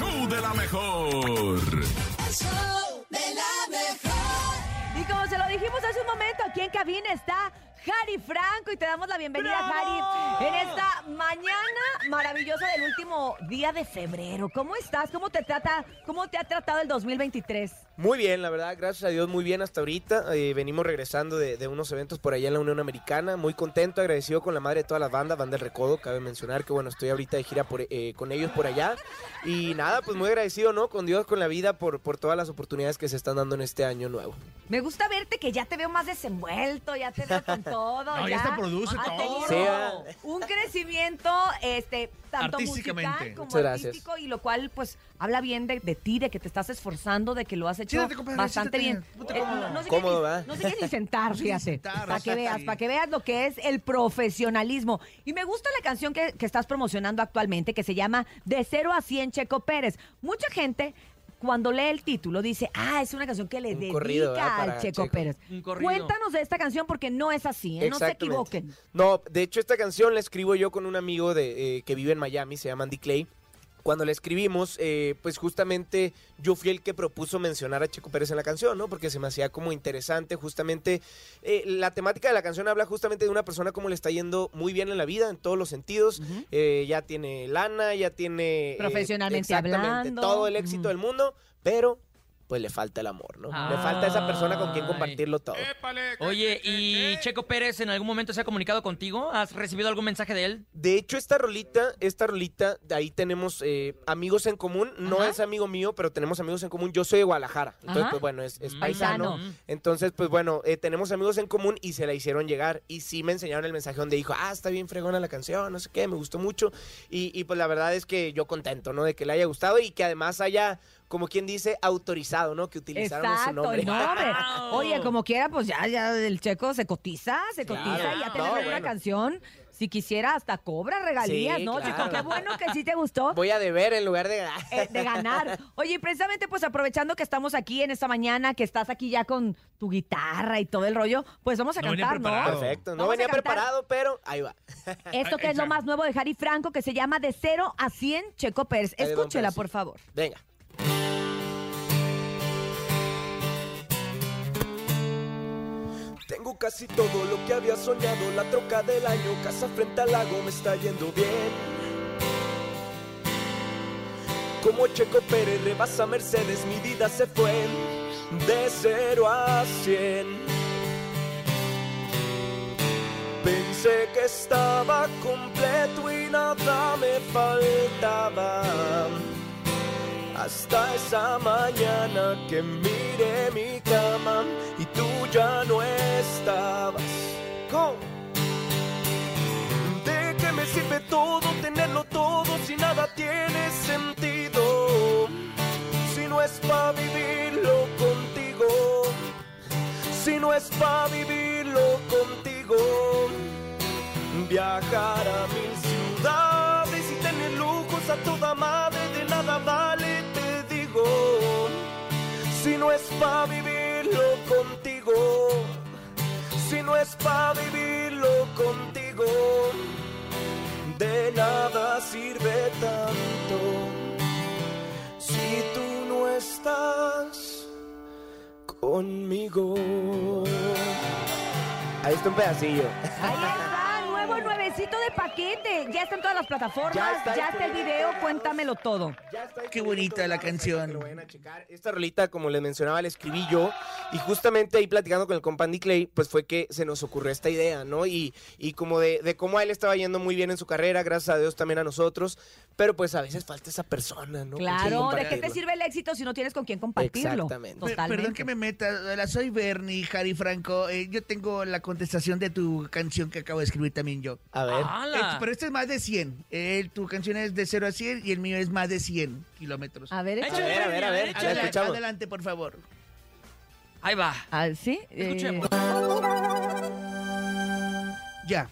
show de la mejor. El show de la mejor. Y como se lo dijimos hace un momento, aquí en cabina está Jari Franco y te damos la bienvenida, Jari, en esta mañana maravillosa del último día de febrero. ¿Cómo estás? ¿Cómo te trata? ¿Cómo te ha tratado el 2023? Muy bien, la verdad, gracias a Dios, muy bien hasta ahorita. Eh, venimos regresando de, de unos eventos por allá en la Unión Americana. Muy contento, agradecido con la madre de todas las bandas, Banda del Recodo. Cabe mencionar que, bueno, estoy ahorita de gira por, eh, con ellos por allá. Y nada, pues muy agradecido, ¿no? Con Dios, con la vida, por, por todas las oportunidades que se están dando en este año nuevo. Me gusta verte que ya te veo más desenvuelto, ya te veo con todo. No, ya hasta produce todo. Sí, ah. un crecimiento, este, tanto musical como Muchas gracias. artístico, y lo cual, pues, habla bien de, de ti, de que te estás esforzando, de que lo has hecho compadre, bastante bien. Eh, cómodo. no, Cómodo, ni- sentar, fíjate. Para que veas, para que veas lo que es el profesionalismo. Y me gusta la canción que, que estás promocionando actualmente, que se llama De cero a 100 Checo Pérez. Mucha gente... Cuando lee el título dice, ah, es una canción que le Un dedica corrido, al Para Checo Checo. Pérez. Un corrido. Cuéntanos de esta canción porque no es así, ¿eh? no se equivoquen. No, de hecho esta canción la escribo yo con un amigo de, eh, que vive en Miami, se llama Andy Clay. Cuando la escribimos, eh, pues justamente yo fui el que propuso mencionar a Checo Pérez en la canción, ¿no? Porque se me hacía como interesante, justamente, eh, la temática de la canción habla justamente de una persona como le está yendo muy bien en la vida, en todos los sentidos, Eh, ya tiene lana, ya tiene... Profesionalmente exactamente, hablando. Todo el éxito del mundo, pero pues le falta el amor, ¿no? Le falta esa persona con quien compartirlo todo. Oye, ¿y Checo Pérez en algún momento se ha comunicado contigo? ¿Has recibido algún mensaje de él? De hecho, esta rolita, esta rolita, de ahí tenemos eh, amigos en común. No Ajá. es amigo mío, pero tenemos amigos en común. Yo soy de Guadalajara. Entonces, Ajá. pues bueno, es, es Mm. paisano. Paisano. Entonces, pues bueno, eh, tenemos amigos en común y se la hicieron llegar. Y sí me enseñaron el mensaje donde dijo, ah, está bien fregona la canción, no sé qué, me gustó mucho. Y, y, pues la verdad es que yo contento, ¿no? De que le haya gustado y que además haya, como quien dice, autorizado, ¿no? Que utilizaron su nombre. el nombre. Wow. Oye, como quiera, pues ya, ya el checo se cotiza, se Claro. cotiza y ya tener No, una bueno. canción. Si quisiera, hasta cobra regalías, Sí, ¿no, claro. chico? Qué bueno que sí te gustó. Voy a deber en lugar de... eh, de ganar. Oye, y precisamente pues aprovechando que estamos aquí en esta mañana, que estás aquí ya con tu guitarra y todo el rollo, pues vamos a No venía cantar, ¿no? Perfecto, no Vamos venía preparado, pero ahí va. Esto que es lo más nuevo de Harry Franco, que se llama De cero a 100 Checo Pérez. Escúchela, por favor. Venga. Tengo casi todo lo que había soñado, la troca del año, casa frente al lago, me está yendo bien. Como Checo Pérez rebasa Mercedes, mi vida se fue de 0 a 100. Pensé que estaba completo y nada me faltaba. Hasta esa mañana que miré mi cama y tú ya no estabas. ¿De qué me sirve todo, tenerlo todo si nada tiene sentido? Si no es para vivirlo contigo, si no es para vivirlo contigo, viajar a mil ciudades y tener lujos a toda madre de nada vale, Si no es para vivirlo contigo, si no es para vivirlo contigo, de nada sirve tanto. Si tú no estás conmigo. Ahí está un pedacillo. Ahí está, nuevo nuevecito de paquete. Ya está en todas las plataformas, ya Ya está, el video, cuéntamelo todo. Ya está Qué bonita la canción. para que lo vayan a checar. Esta rolita, como les mencionaba, la escribí yo. Y justamente ahí platicando con el compa Andy Clay, pues fue que se nos ocurrió esta idea, ¿no? Y, y como de, de cómo a él estaba yendo muy bien en su carrera, gracias a Dios también a nosotros. Pero pues a veces falta esa persona, ¿no? Claro, ¿de qué te sirve el éxito si no tienes con quién compartirlo? Exactamente. Totalmente. Perdón que me meta, hola, soy Bernie, Harry Franco. Eh, yo tengo la contestación de tu canción que acabo de escribir también yo. A ver. Eh, pero este es más de 100. Eh, tu canción es de 0 a 100 y el mío es más de 100 kilómetros. A ver. A ver, a ver, a ver. la Adelante, escuchamos. adelante, por favor. Ahí va. Ah, ¿Sí? Eh, Escuchemos. Ya.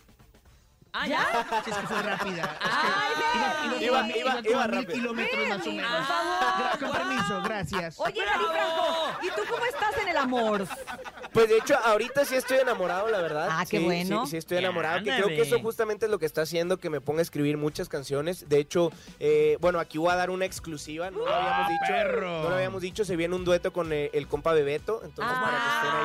Ah, ya. Sí, es que fue rápida. Ay, Es que Iba- iba, mil kilómetros más o menos. por favor. Con permiso, gracias. Oye, Harry Franco, ¿y tú cómo estás en el amor? Pues de hecho, ahorita sí estoy enamorado, la verdad. Ah, qué Sí, bueno. Sí, sí estoy enamorado. Que creo que eso justamente es lo que está haciendo que me ponga a escribir muchas canciones. De hecho, eh, bueno, aquí voy a dar una exclusiva. No lo habíamos dicho. perro! No lo habíamos dicho. Se viene un dueto con eh, el compa Bebeto. Entonces, Ah. para que estén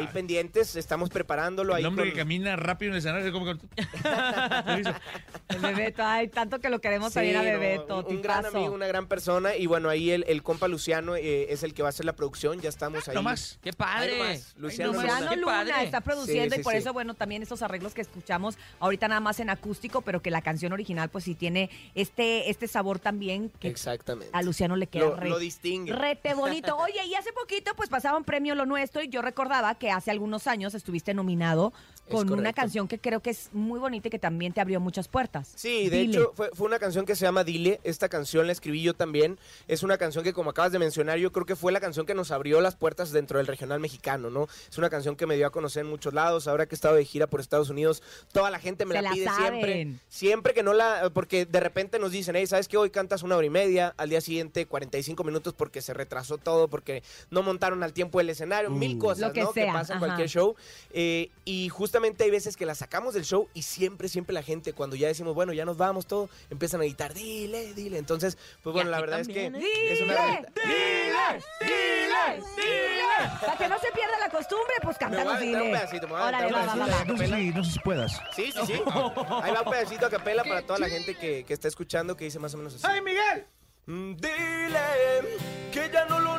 ahí, ahí pendientes, estamos preparándolo ahí. El hombre con- que camina rápido en el escenario. Como que... El Bebeto, ay, tanto que lo queremos también a no, Bebeto. un, un gran amigo, una gran persona. Y bueno, ahí el, el compa Luciano eh, es el que va a hacer la producción. Ya estamos ahí. No más. ¡Qué padre! Luciano nomás, Luciano qué Luna padre. está produciendo Sí, y por sí, eso, bueno, también esos arreglos que escuchamos ahorita nada más en acústico, pero que la canción original pues sí tiene este, este sabor también que Exactamente. a Luciano le queda Lo, re- lo distingue. Rete bonito. Oye, y hace poquito pues pasaba un premio Lo Nuestro y yo recordaba que hace algunos años estuviste nominado Es con una canción que creo que es muy bonita y que también te abrió muchas puertas. Sí, de Dile. hecho fue, fue una canción que se llama Dile. Esta canción la escribí yo también. Es una canción que como acabas de mencionar, yo creo que fue la canción que nos abrió las puertas dentro del regional mexicano, ¿no? Es una canción que me dio a conocer en muchos lados. Ahora que he estado de gira por Estados Unidos, toda la gente me Se la pide saben. siempre. Siempre que no la... Porque de repente nos dicen, hey, ¿sabes qué? Hoy cantas una hora y media, al día siguiente 45 minutos porque se retrasó todo, porque no montaron al tiempo el escenario, mil cosas, Lo que ¿no? sea, que pasa en cualquier show. Eh, y justamente hay veces que la sacamos del show y siempre, siempre la gente, cuando ya decimos, bueno, ya nos vamos, todo, empiezan a gritar, dile, dile. Entonces, pues bueno, la verdad también, es ¿eh? que es una ¡Dile! rolita- ¡Dile! ¡Dile! Para que no se pierda la costumbre, pues un dile. pedacito, me voy a Órale, aventar va, un va, va. No sé si, no sé si puedas. Sí, sí, sí. Ahí va un pedacito a capela para toda la gente que, que está escuchando que dice más o menos así. ¡Ay, Miguel! Mm, Dile que ya no lo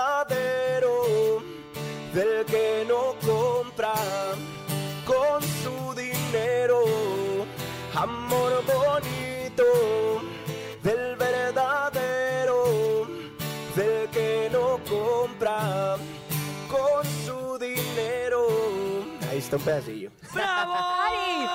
Un pedacillo. ¡Bravo! ¡Ay!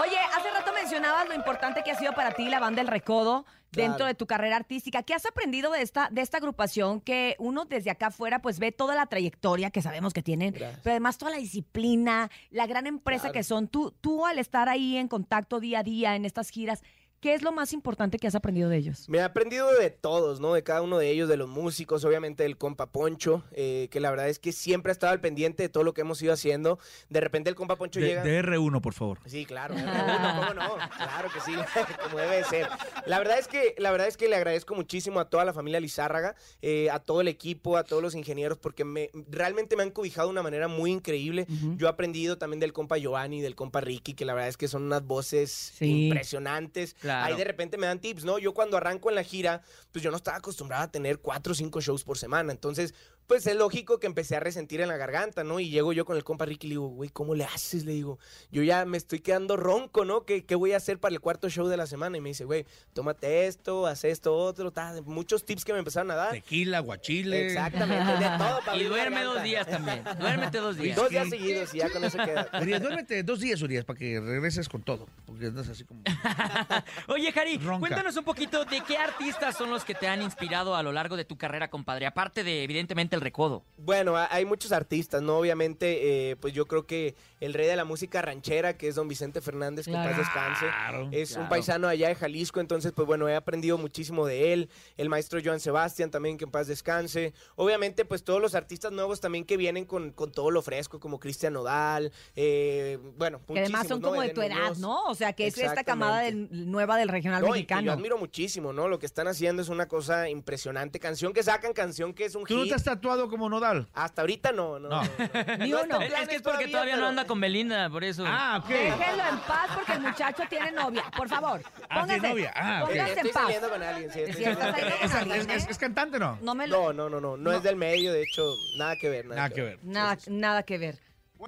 Oye, hace rato mencionabas lo importante que ha sido para ti la banda El Recodo dentro Claro. de tu carrera artística. ¿Qué has aprendido de esta, de esta agrupación que uno desde acá afuera pues ve toda la trayectoria que sabemos que tienen, Gracias. pero además toda la disciplina, la gran empresa Claro. que son? Tú, tú al estar ahí en contacto día a día en estas giras, ¿qué es lo más importante que has aprendido de ellos? Me he aprendido de todos, ¿no? De cada uno de ellos, de los músicos, obviamente del compa Poncho, eh, que la verdad es que siempre ha estado al pendiente de todo lo que hemos ido haciendo. De repente el compa Poncho De, llega... de R1, por favor. Sí, claro, R1, ¿cómo no? Claro que sí, como debe de ser. La verdad es que, la verdad es que le agradezco muchísimo a toda la familia Lizárraga, eh, a todo el equipo, a todos los ingenieros, porque me, realmente me han cobijado de una manera muy increíble. Yo he aprendido también del compa Giovanni, del compa Ricky, que la verdad es que son unas voces Sí. impresionantes. Claro. Ahí de repente me dan tips, ¿no? Yo cuando arranco en la gira, pues yo no estaba acostumbrado a tener cuatro o cinco shows por semana. Entonces, pues es lógico que empecé a resentir en la garganta, ¿no? Y llego yo con el compa Ricky y le digo, güey, ¿cómo le haces? Le digo, yo ya me estoy quedando ronco, ¿no? ¿Qué, qué voy a hacer para el cuarto show de la semana? Y me dice, güey, tómate esto, haz esto, otro, tal. Muchos tips que me empezaron a dar. Tequila, guachile. Exactamente, de todo para Y duerme garganta. dos días también. Duérmete dos días. Dos días seguidos y ya con eso queda. Urias, duérmete dos días, Urias, para que regreses con todo. Porque andas así como... Oye, Jari, Ronca. cuéntanos un poquito de qué artistas son los que te han inspirado a lo largo de tu carrera, compadre. Aparte de, evidentemente, el recodo. Bueno, ha- hay muchos artistas, ¿no? Obviamente, eh, pues yo creo que el rey de la música ranchera, que es don Vicente Fernández, que en paz Claro. descanse, Claro, es un claro. paisano allá de Jalisco, entonces, pues bueno, he aprendido muchísimo de él. El maestro Joan Sebastián también, que en paz descanse. Obviamente, pues todos los artistas nuevos también que vienen con, con todo lo fresco, como Cristian Nodal, eh, bueno, Que además son como de tu edad, Muñoz. ¿no? O sea, que es esta camada del- nueva del regional No, y que mexicano. yo admiro muchísimo, ¿no? Lo que están haciendo es una cosa impresionante. Canción que sacan, canción que es un ¿Tú no hit. te has tatuado como Nodal? Hasta ahorita no, no. No. no, no. Ni No uno. está en Es, que es porque todavía no pero- anda con Belinda, por eso. Ah, ok. Déjenlo en paz porque el muchacho tiene novia. Por favor, Ah, tiene novia. Ah, ok. Sí, póngase en estoy paz. saliendo con alguien, sí. estoy Sí, estás saliendo con saliendo alguien. con ¿Es, alguien, es- es cantante no? No me lo... No, no, no, no, no es del medio, de hecho, nada que ver. Nada que ver. Nada, nada que ver.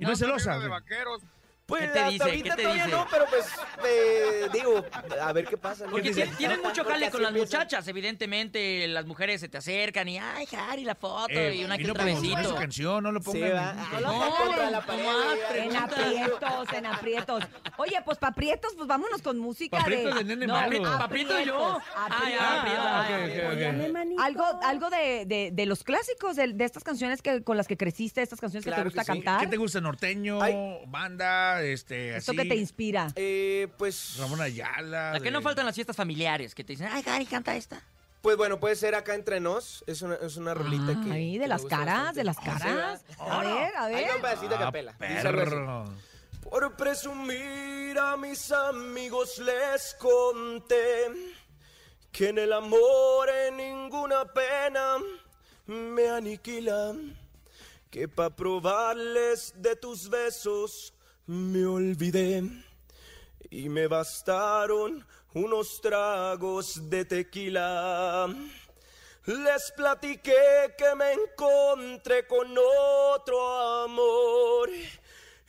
¿Y no es celosa? de güey? vaqueros Pues ¿Qué te hasta dice? ahorita ¿Qué te todavía dice? no, pero pues eh, digo, a ver qué pasa. ¿no? Porque ti- tienen mucho jale con las empieza. muchachas, evidentemente las mujeres se te acercan y ay, Harry, la foto Eh, y una que no otra besito. su canción, no lo Sí, pongan. va. No lo Ay, pongan. contra la pared. En aprietos, en aprietos. Oye, pues paprietos, pues vámonos con música Paprietos de... de nene No, malo. Yo. aprietos, Ah, ya, aprietos. Ah, Ah. Algo, algo de, de, de los clásicos, de, de estas canciones que, con las que creciste, estas canciones que te gusta sí. cantar. ¿Qué te gusta? ¿Norteño? Ay. Este, Esto así? que te inspira. Eh, pues, Ramón Ayala. La que de- no faltan las fiestas familiares, que te dicen, ay, Harry, canta esta. pues bueno, puede ser acá entre nos. Es una, es una rolita que. Ahí, de las caras, bastante. de las caras. A ver, a ver. va un pedacito de Ah, capela. Perro. Por presumir a mis amigos les conté que en el amor en ninguna pena me aniquila. Que pa' probarles de tus besos me olvidé y me bastaron unos tragos de tequila. Les platiqué que me encontré con otro amor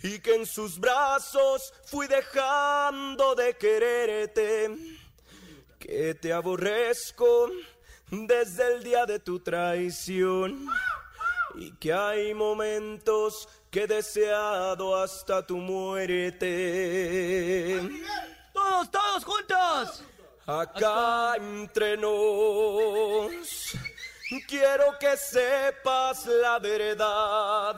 y que en sus brazos fui dejando de quererte, que te aborrezco desde el día de tu traición y que hay momentos que he deseado hasta tu muerte. ¡Todos, todos juntos! Acá entre nos, quiero que sepas la verdad.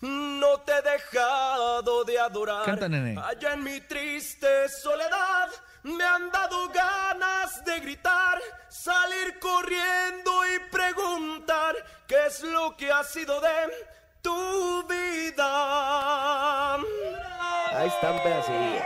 No te he dejado de adorar. Canta, nene. Allá en mi triste soledad me han dado ganas de gritar, salir corriendo y preguntar qué es lo que ha sido de tu vida. Ahí está un Harry.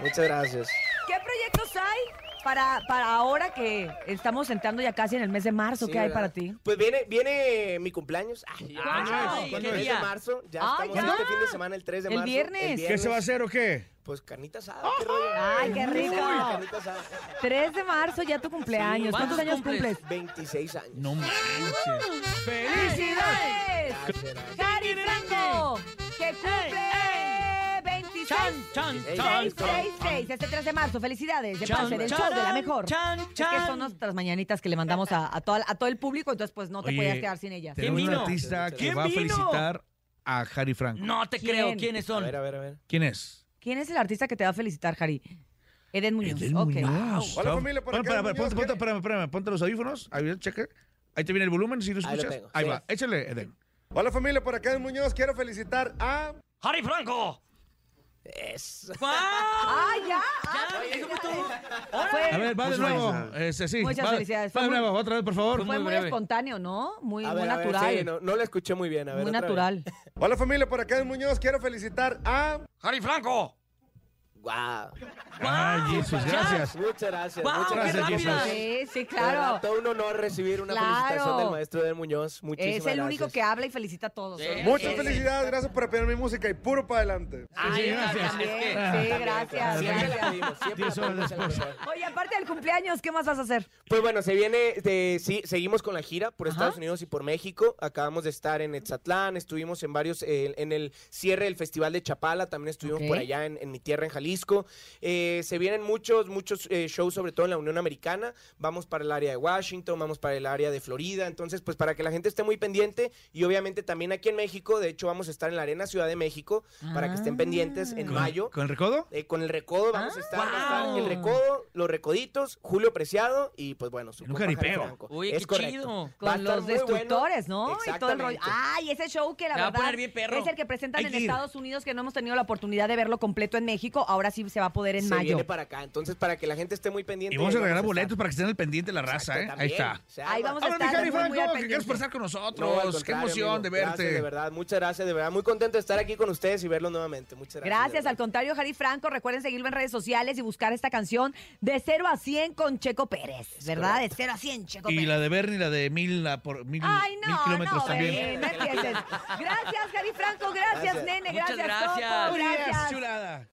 Muchas gracias. ¿Qué proyectos hay para, para ahora que estamos entrando ya casi en el mes de marzo? Sí, ¿Qué hay ¿verdad? para ti? Pues viene, viene mi cumpleaños. Ay, ya. Ay, Ay, ¿qué el 3 día? de marzo. Ya Ah, estamos ya. este fin de semana, el 3 de El marzo. viernes. ¿Qué se va a hacer o qué? Pues carnita asada, qué rollo. Ay, qué rico. Sí, carnita asada. 3 de marzo, ya tu cumpleaños. ¿Cuántos ¿Cuántos años cumples? cumples? 26 años. No manches. ¡Felicidades! ¡Harry Franco! ¡Que cumple 26! Chan, chan, chan. 666, este 3 de marzo. Felicidades de Chan, parte del chan, show de la mejor. chan, Es que chan. son nuestras mañanitas que le mandamos a, a, toda- a todo el público, entonces pues no te Oye, podías quedar sin ellas. ¿Quién Tenemos un vino? artista que ¿Quién va a vino? felicitar a Harry Franco. No te ¿Quién? creo, ¿quiénes A son? ver, a ver, a ver. ¿Quién es? ¿Quién es el artista que te va a felicitar, Harry? Eden Muñoz. Eden ok. Muñoz. Hola, familia, por Bueno, acá, espérame, Muñoz, ponte, ponte, ¿qué? espérame, espérame, ponte los audífonos. Ahí, cheque. Ahí te viene el volumen, si lo Ahí lo escuchas. tengo, Ahí sí. va, échale, Eden. Hola familia, por acá en Muñoz quiero felicitar a... ¡Harry Franco! Es. ¡Ah, ya! Ya, eso fue todo. Fue, A ver, va de Muchas nuevo. felicidades. Este, sí, Muchas va- felicidades. Va de Fue muy- nuevo, otra vez, por favor. fue muy breve. espontáneo, ¿no? Muy, A muy ver, a ver, natural. sí, no, no lo escuché muy bien. A ver, muy otra vez. natural. Hola familia, por acá en Muñoz quiero felicitar a... ¡Harry Franco! Guau. Ay, Jesús, Ya. gracias. Muchas gracias. ¡Guau, muchas gracias! Jesús. Sí, sí, claro. todo un honor recibir una Claro. felicitación del maestro del Muñoz. Muchísimas Es el único gracias. que habla y felicita a todos. Sí. ¿eh? Muchas Sí. felicidades, gracias por apoyar mi música y puro para adelante. Ay, gracias. También, sí, gracias, Siempre la gracias. pedimos, siempre Diez la horas pedimos en la después. mejor. Oye, aparte del cumpleaños, ¿qué más vas a hacer? Pues bueno, se viene, de- sí, seguimos con la gira por Ajá. Estados Unidos y por México. Acabamos de estar en Etzatlán, estuvimos en varios, eh, en el cierre del Festival de Chapala, también estuvimos por allá en, en mi tierra, en Jalisco. Eh, se vienen muchos, muchos eh, shows, sobre todo en la Unión Americana. Vamos para el área de Washington, vamos para el área de Florida. Entonces, pues para que la gente esté muy pendiente y obviamente también aquí en México, de hecho, vamos a estar en la Arena Ciudad de México para que estén pendientes en ¿Con- mayo. ¿Con el recodo? Eh, con el recodo vamos a estar, va a estar ¡Guau! el recodo, los recoditos, Julio Preciado y pues bueno, su. Franco. Uy, es qué correcto. chido. Con estar los muy bueno. destructores, ¿no? Y todo el rollo. Ay, ese show que la Se va a verdad poner bien perro. es el que presentan Hay en. Estados Unidos que no hemos tenido la oportunidad de verlo completo en México. Ahora sí se va a poder en Se mayo. viene para acá, entonces para que la gente esté muy pendiente. Y vamos a regalar estar. boletos para que estén al pendiente de la raza, ¿eh? Ahí está. Ahí vamos a estar al Franco, que quieres pasar con No, nosotros. Qué emoción amigo. de Gracias, verte. de verdad, muchas gracias, de verdad. Muy contento de estar aquí con ustedes y verlos nuevamente. Muchas gracias. Gracias, al contrario, Harry Franco. Recuerden seguirlo en redes sociales y buscar esta canción de 0 a 100 con Checo Pérez, ¿verdad? De 0 a 100, Checo Y Pérez. la de Bernie, la de mil, la por mil, Ay, mil no, kilómetros no, también. Gracias, Harry Franco. Gracias, Gracias. nene. Muchas Gracias, gracias. Gracias. chulada.